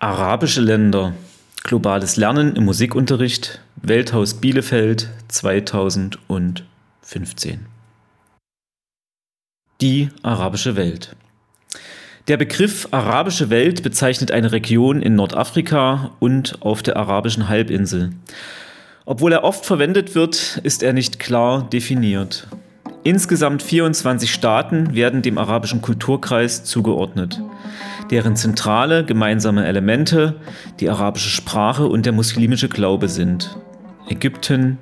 Arabische Länder. Globales Lernen im Musikunterricht. Welthaus Bielefeld 2015. Die arabische Welt. Der Begriff arabische Welt bezeichnet eine Region in Nordafrika und auf der arabischen Halbinsel. Obwohl er oft verwendet wird, ist er nicht klar definiert. Insgesamt 24 Staaten werden dem arabischen Kulturkreis zugeordnet, deren zentrale gemeinsame Elemente die arabische Sprache und der muslimische Glaube sind. Ägypten,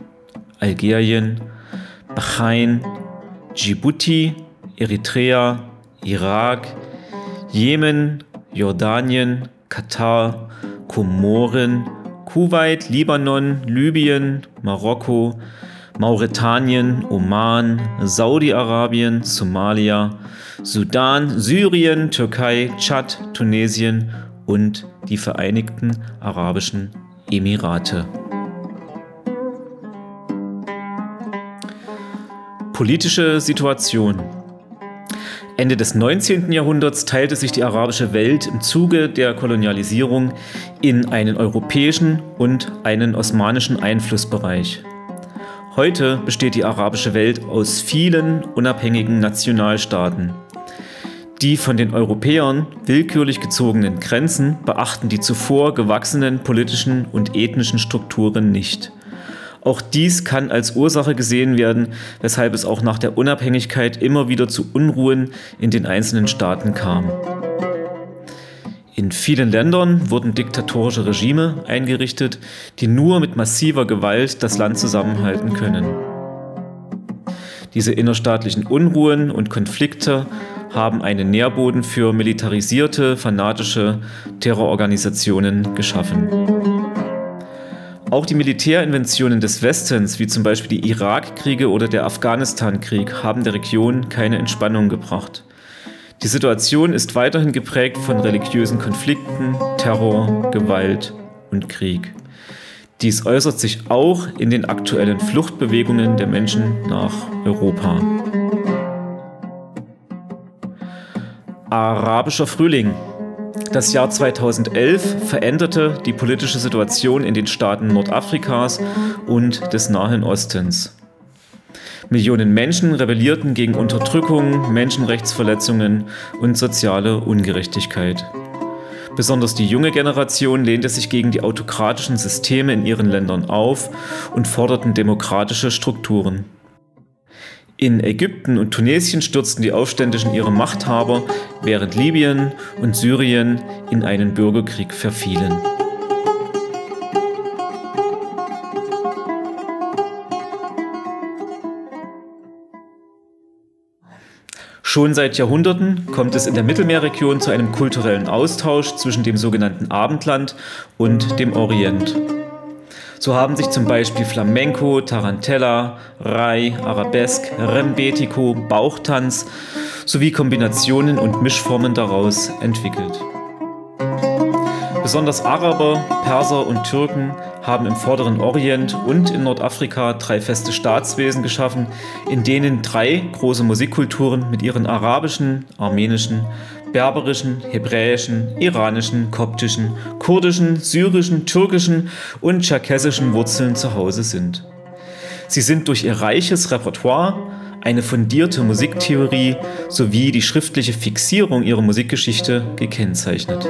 Algerien, Bahrain, Djibouti, Eritrea, Irak, Jemen, Jordanien, Katar, Komoren, Kuwait, Libanon, Libyen, Marokko, Mauretanien, Oman, Saudi-Arabien, Somalia, Sudan, Syrien, Türkei, Tschad, Tunesien und die Vereinigten Arabischen Emirate. Politische Situation Ende des 19. Jahrhunderts teilte sich die arabische Welt im Zuge der Kolonialisierung in einen europäischen und einen osmanischen Einflussbereich. Heute besteht die arabische Welt aus vielen unabhängigen Nationalstaaten. Die von den Europäern willkürlich gezogenen Grenzen beachten die zuvor gewachsenen politischen und ethnischen Strukturen nicht. Auch dies kann als Ursache gesehen werden, weshalb es auch nach der Unabhängigkeit immer wieder zu Unruhen in den einzelnen Staaten kam. In vielen Ländern wurden diktatorische Regime eingerichtet, die nur mit massiver Gewalt das Land zusammenhalten können. Diese innerstaatlichen Unruhen und Konflikte haben einen Nährboden für militarisierte, fanatische Terrororganisationen geschaffen. Auch die Militärinventionen des Westens, wie zum Beispiel die Irakkriege oder der Afghanistan-Krieg, haben der Region keine Entspannung gebracht. Die Situation ist weiterhin geprägt von religiösen Konflikten, Terror, Gewalt und Krieg. Dies äußert sich auch in den aktuellen Fluchtbewegungen der Menschen nach Europa. Arabischer Frühling das Jahr 2011 veränderte die politische Situation in den Staaten Nordafrikas und des Nahen Ostens. Millionen Menschen rebellierten gegen Unterdrückung, Menschenrechtsverletzungen und soziale Ungerechtigkeit. Besonders die junge Generation lehnte sich gegen die autokratischen Systeme in ihren Ländern auf und forderten demokratische Strukturen. In Ägypten und Tunesien stürzten die Aufständischen ihre Machthaber, während Libyen und Syrien in einen Bürgerkrieg verfielen. Schon seit Jahrhunderten kommt es in der Mittelmeerregion zu einem kulturellen Austausch zwischen dem sogenannten Abendland und dem Orient. So haben sich zum Beispiel Flamenco, Tarantella, Rai, Arabesque, Rembetico, Bauchtanz sowie Kombinationen und Mischformen daraus entwickelt. Besonders Araber, Perser und Türken haben im Vorderen Orient und in Nordafrika drei feste Staatswesen geschaffen, in denen drei große Musikkulturen mit ihren arabischen, armenischen berberischen, hebräischen, iranischen, koptischen, kurdischen, syrischen, türkischen und tscherkessischen Wurzeln zu Hause sind. Sie sind durch ihr reiches Repertoire, eine fundierte Musiktheorie sowie die schriftliche Fixierung ihrer Musikgeschichte gekennzeichnet.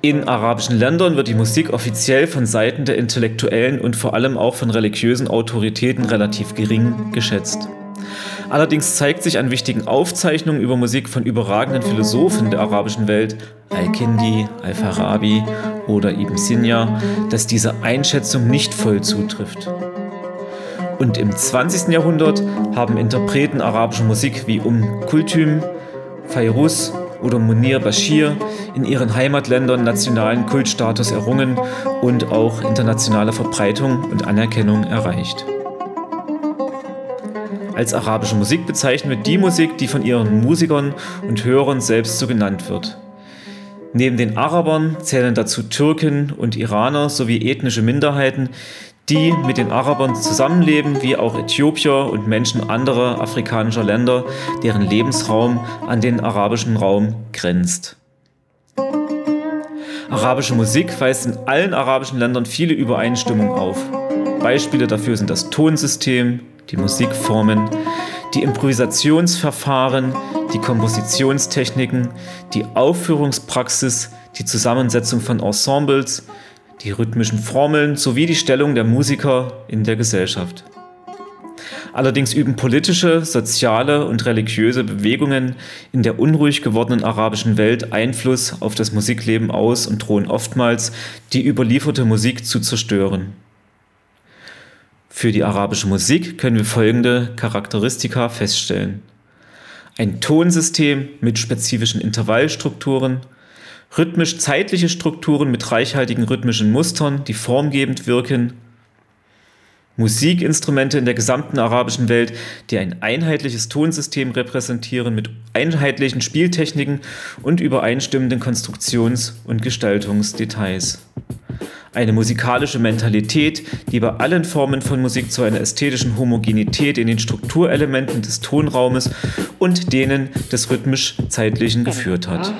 In arabischen Ländern wird die Musik offiziell von Seiten der Intellektuellen und vor allem auch von religiösen Autoritäten relativ gering geschätzt. Allerdings zeigt sich an wichtigen Aufzeichnungen über Musik von überragenden Philosophen der arabischen Welt, Al-Kindi, Al-Farabi oder Ibn Sina, dass diese Einschätzung nicht voll zutrifft. Und im 20. Jahrhundert haben Interpreten arabischer Musik wie Um Kultüm, Fairuz oder Munir Bashir in ihren Heimatländern nationalen Kultstatus errungen und auch internationale Verbreitung und Anerkennung erreicht. Als arabische Musik bezeichnen wir die Musik, die von ihren Musikern und Hörern selbst so genannt wird. Neben den Arabern zählen dazu Türken und Iraner sowie ethnische Minderheiten, die mit den Arabern zusammenleben, wie auch Äthiopier und Menschen anderer afrikanischer Länder, deren Lebensraum an den arabischen Raum grenzt. Arabische Musik weist in allen arabischen Ländern viele Übereinstimmungen auf. Beispiele dafür sind das Tonsystem, die Musikformen, die Improvisationsverfahren, die Kompositionstechniken, die Aufführungspraxis, die Zusammensetzung von Ensembles, die rhythmischen Formeln sowie die Stellung der Musiker in der Gesellschaft. Allerdings üben politische, soziale und religiöse Bewegungen in der unruhig gewordenen arabischen Welt Einfluss auf das Musikleben aus und drohen oftmals, die überlieferte Musik zu zerstören. Für die arabische Musik können wir folgende Charakteristika feststellen. Ein Tonsystem mit spezifischen Intervallstrukturen, rhythmisch-zeitliche Strukturen mit reichhaltigen rhythmischen Mustern, die formgebend wirken, Musikinstrumente in der gesamten arabischen Welt, die ein einheitliches Tonsystem repräsentieren mit einheitlichen Spieltechniken und übereinstimmenden Konstruktions- und Gestaltungsdetails eine musikalische Mentalität, die bei allen Formen von Musik zu einer ästhetischen Homogenität in den Strukturelementen des Tonraumes und denen des rhythmisch-zeitlichen geführt hat.